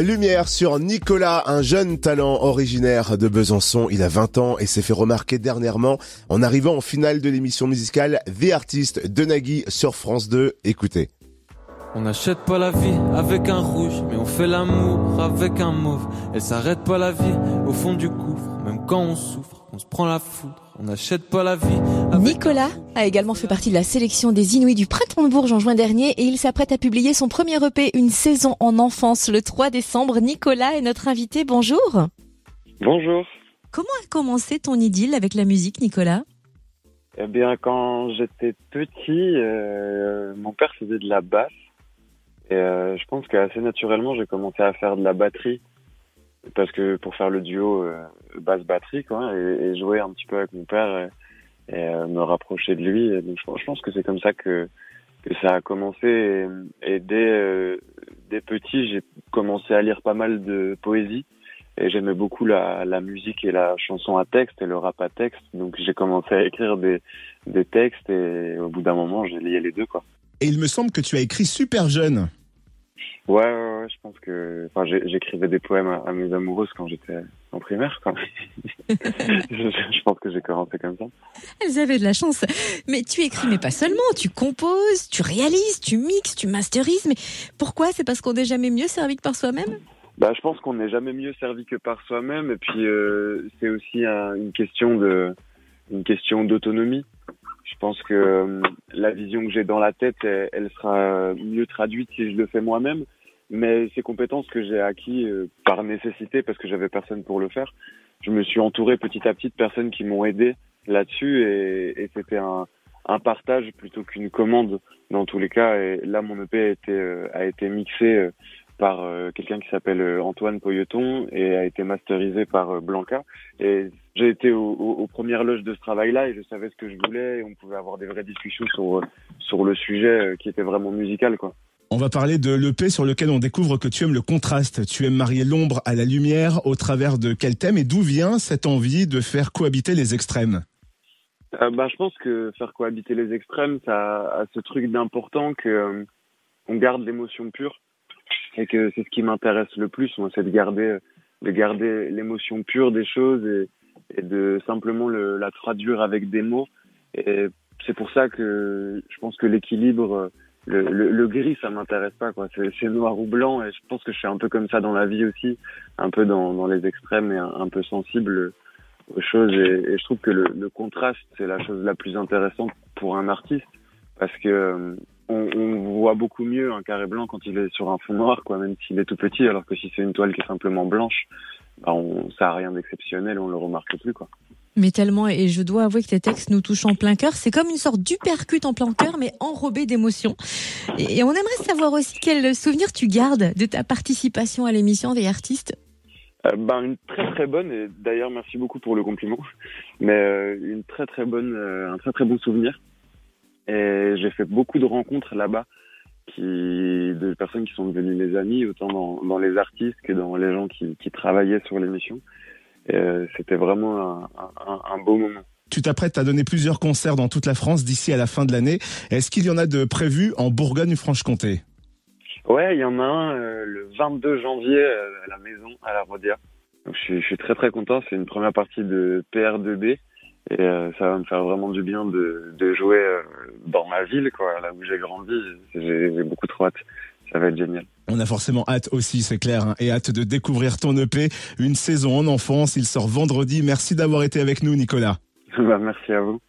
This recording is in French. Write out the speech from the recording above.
Lumière sur Nicolas, un jeune talent originaire de Besançon. Il a 20 ans et s'est fait remarquer dernièrement en arrivant en finale de l'émission musicale The Artist de Nagui sur France 2. Écoutez. On n'achète pas la vie avec un rouge, mais on fait l'amour avec un mauve. Elle s'arrête pas la vie au fond du gouffre, même quand on souffre, on se prend la foudre. On n'achète pas la vie. Nicolas a également fait partie de la sélection des Inuits du Printemps de Bourges en juin dernier et il s'apprête à publier son premier EP, Une saison en enfance, le 3 décembre. Nicolas est notre invité. Bonjour. Bonjour. Comment a commencé ton idylle avec la musique, Nicolas? Eh bien, quand j'étais petit, euh, mon père faisait de la basse. Et euh, je pense qu'assez naturellement, j'ai commencé à faire de la batterie parce que pour faire le duo euh, basse batterie quoi et, et, jouer un petit peu avec mon père et, et euh, me rapprocher de lui et donc je, je pense que c'est comme ça que que ça a commencé et, dès euh, dès petit j'ai commencé à lire pas mal de poésie et j'aimais beaucoup la, la musique et la chanson à texte et le rap à texte donc j'ai commencé à écrire des des textes et au bout d'un moment j'ai lié les deux quoi. Et il me semble que tu as écrit super jeune. Ouais, ouais, ouais, je pense que. Enfin, j'écrivais des poèmes à, à, mes amoureuses quand j'étais en primaire, quoi. je, je, pense que j'ai commencé comme ça. Elles avaient de la chance. Mais tu écris, mais pas seulement. Tu composes, tu réalises, tu mixes, tu masterises. Mais pourquoi? C'est parce qu'on n'est jamais mieux servi que par soi-même? Bah, je pense qu'on n'est jamais mieux servi que par soi-même. Et puis, euh, c'est aussi un, une question de, une question d'autonomie. Je pense que euh, la vision que j'ai dans la tête, elle, elle, sera mieux traduite si je le fais moi-même. Mais ces compétences que j'ai acquis euh, par nécessité, parce que j'avais personne pour le faire, je me suis entouré petit à petit de personnes qui m'ont aidé là-dessus, et, et c'était un, un, partage plutôt qu'une commande dans tous les cas. Et là, mon EP a été, euh, a été mixé par euh, quelqu'un qui s'appelle euh, Antoine Poyeton et a été masterisé par euh, Blanca. Et j'ai été aux, aux, premières loges de ce travail-là et je savais ce que je voulais et on pouvait avoir des vraies discussions sur, sur le sujet qui était vraiment musical, quoi. On va parler de l'EP sur lequel on découvre que tu aimes le contraste. Tu aimes marier l'ombre à la lumière au travers de quel thème et d'où vient cette envie de faire cohabiter les extrêmes? Euh, bah, Je pense que faire cohabiter les extrêmes, ça a ce truc d'important que euh, on garde l'émotion pure et que c'est ce qui m'intéresse le plus, c'est de garder, de garder l'émotion pure des choses et, de simplement le, la traduire avec des mots. Et c'est pour ça que je pense que l'équilibre, le, le, le, gris, ça m'intéresse pas, quoi. C'est noir ou blanc, et je pense que je suis un peu comme ça dans la vie aussi, un peu dans, dans les extrêmes et un, peu sensible aux choses. Et, et je trouve que le, le contraste, c'est la chose la plus intéressante pour un artiste, parce que on, on, voit beaucoup mieux un carré blanc quand il est sur un fond noir, quoi, même s'il est tout petit, alors que si c'est une toile qui est simplement blanche, bah on, ça a rien d'exceptionnel, on le remarque plus, quoi. Mais tellement, et je dois avouer que tes textes nous touchent en plein cœur. C'est comme une sorte d'upercute en plein cœur, mais enrobé d'émotions. Et, et, on aimerait savoir aussi quel souvenir tu gardes de ta participation à l'émission des artistes. Euh, ben une très très bonne et d'ailleurs merci beaucoup pour le compliment mais euh, une très très bonne euh, un très très bon souvenir et j'ai fait beaucoup de rencontres là-bas qui de personnes qui sont devenues mes amis autant dans, dans les artistes que dans les gens qui, qui travaillaient sur l'émission euh, c'était vraiment un, un, un, beau moment. Tu t'apprêtes à donner plusieurs concerts dans toute la France d'ici à la fin de l'année. Est-ce qu'il y en a de prévus en Bourgogne-Franche-Comté? Ouais, il y en a un euh, le 22 janvier euh, à la maison, à la Rodia. Donc, je, suis, je suis très très content. C'est une première partie de PR2B et euh, ça va me faire vraiment du bien de, de jouer euh, dans ma ville, quoi, là où j'ai grandi. J'ai beaucoup trop hâte. Ça va être génial. On a forcément hâte aussi, c'est clair, hein, et hâte de découvrir ton EP, une saison en enfance. Il sort vendredi. Merci d'avoir été avec nous, Nicolas. bah, merci à vous.